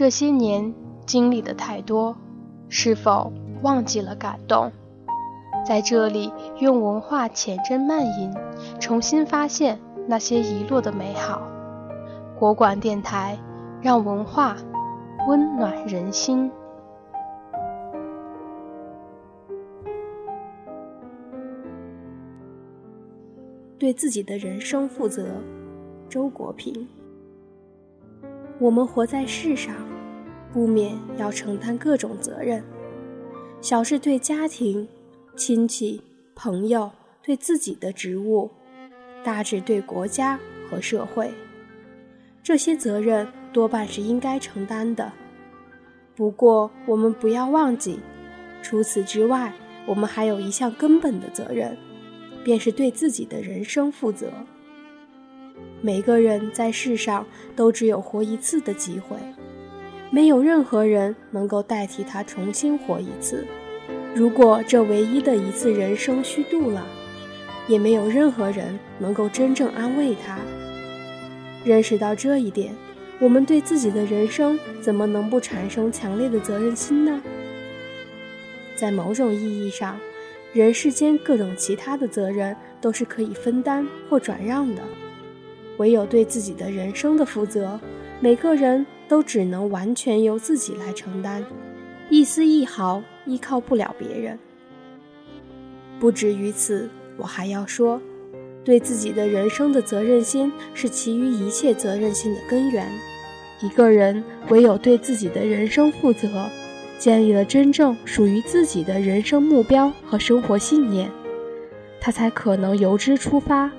这些年经历的太多，是否忘记了感动？在这里，用文化浅斟慢饮，重新发现那些遗落的美好。国馆电台，让文化温暖人心。对自己的人生负责，周国平。我们活在世上，不免要承担各种责任，小是对家庭、亲戚、朋友，对自己的职务；大至对国家和社会。这些责任多半是应该承担的。不过，我们不要忘记，除此之外，我们还有一项根本的责任。便是对自己的人生负责。每个人在世上都只有活一次的机会，没有任何人能够代替他重新活一次。如果这唯一的一次人生虚度了，也没有任何人能够真正安慰他。认识到这一点，我们对自己的人生怎么能不产生强烈的责任心呢？在某种意义上。人世间各种其他的责任都是可以分担或转让的，唯有对自己的人生的负责，每个人都只能完全由自己来承担，一丝一毫依靠不了别人。不止于此，我还要说，对自己的人生的责任心是其余一切责任心的根源。一个人唯有对自己的人生负责。建立了真正属于自己的人生目标和生活信念，他才可能由之出发，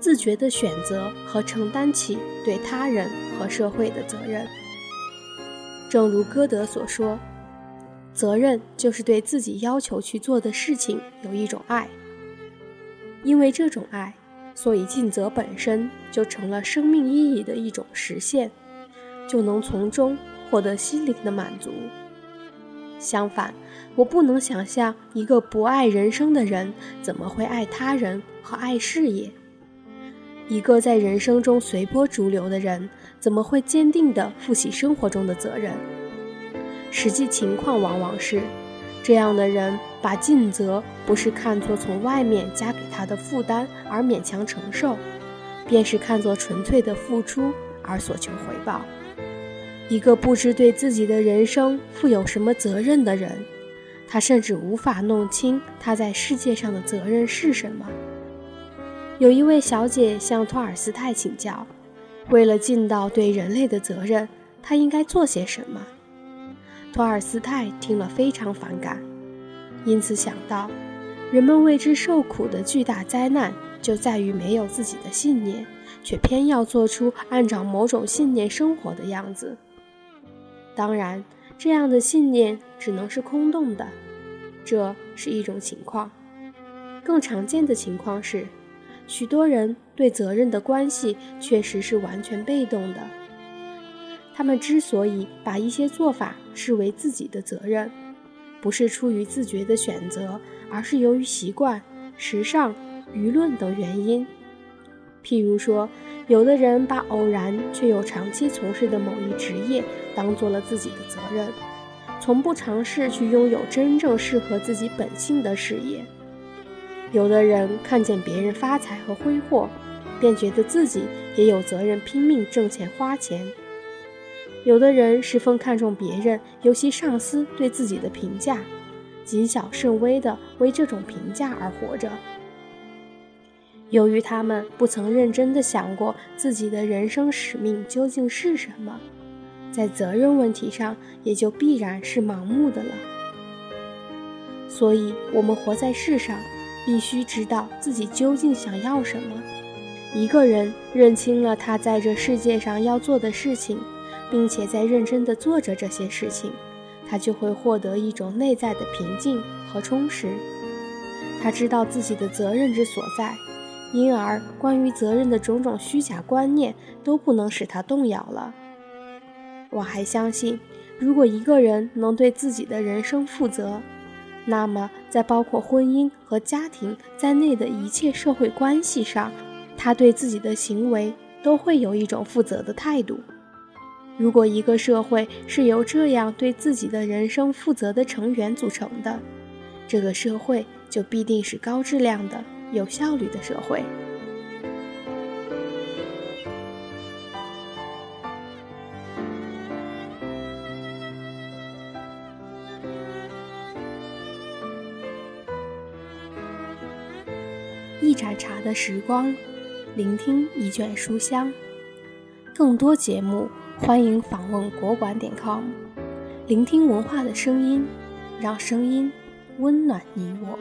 自觉地选择和承担起对他人和社会的责任。正如歌德所说：“责任就是对自己要求去做的事情有一种爱，因为这种爱，所以尽责本身就成了生命意义的一种实现，就能从中获得心灵的满足。”相反，我不能想象一个不爱人生的人怎么会爱他人和爱事业。一个在人生中随波逐流的人怎么会坚定地负起生活中的责任？实际情况往往是，这样的人把尽责不是看作从外面加给他的负担而勉强承受，便是看作纯粹的付出而所求回报。一个不知对自己的人生负有什么责任的人，他甚至无法弄清他在世界上的责任是什么。有一位小姐向托尔斯泰请教，为了尽到对人类的责任，他应该做些什么？托尔斯泰听了非常反感，因此想到，人们为之受苦的巨大灾难就在于没有自己的信念，却偏要做出按照某种信念生活的样子。当然，这样的信念只能是空洞的，这是一种情况。更常见的情况是，许多人对责任的关系确实是完全被动的。他们之所以把一些做法视为自己的责任，不是出于自觉的选择，而是由于习惯、时尚、舆论等原因。譬如说，有的人把偶然却又长期从事的某一职业当做了自己的责任，从不尝试去拥有真正适合自己本性的事业；有的人看见别人发财和挥霍，便觉得自己也有责任拼命挣钱花钱；有的人十分看重别人，尤其上司对自己的评价，谨小慎微地为这种评价而活着。由于他们不曾认真地想过自己的人生使命究竟是什么，在责任问题上也就必然是盲目的了。所以，我们活在世上，必须知道自己究竟想要什么。一个人认清了他在这世界上要做的事情，并且在认真地做着这些事情，他就会获得一种内在的平静和充实。他知道自己的责任之所在。因而，关于责任的种种虚假观念都不能使他动摇了。我还相信，如果一个人能对自己的人生负责，那么在包括婚姻和家庭在内的一切社会关系上，他对自己的行为都会有一种负责的态度。如果一个社会是由这样对自己的人生负责的成员组成的，这个社会就必定是高质量的、有效率的社会。一盏茶的时光，聆听一卷书香。更多节目，欢迎访问国馆点 com，聆听文化的声音，让声音温暖你我。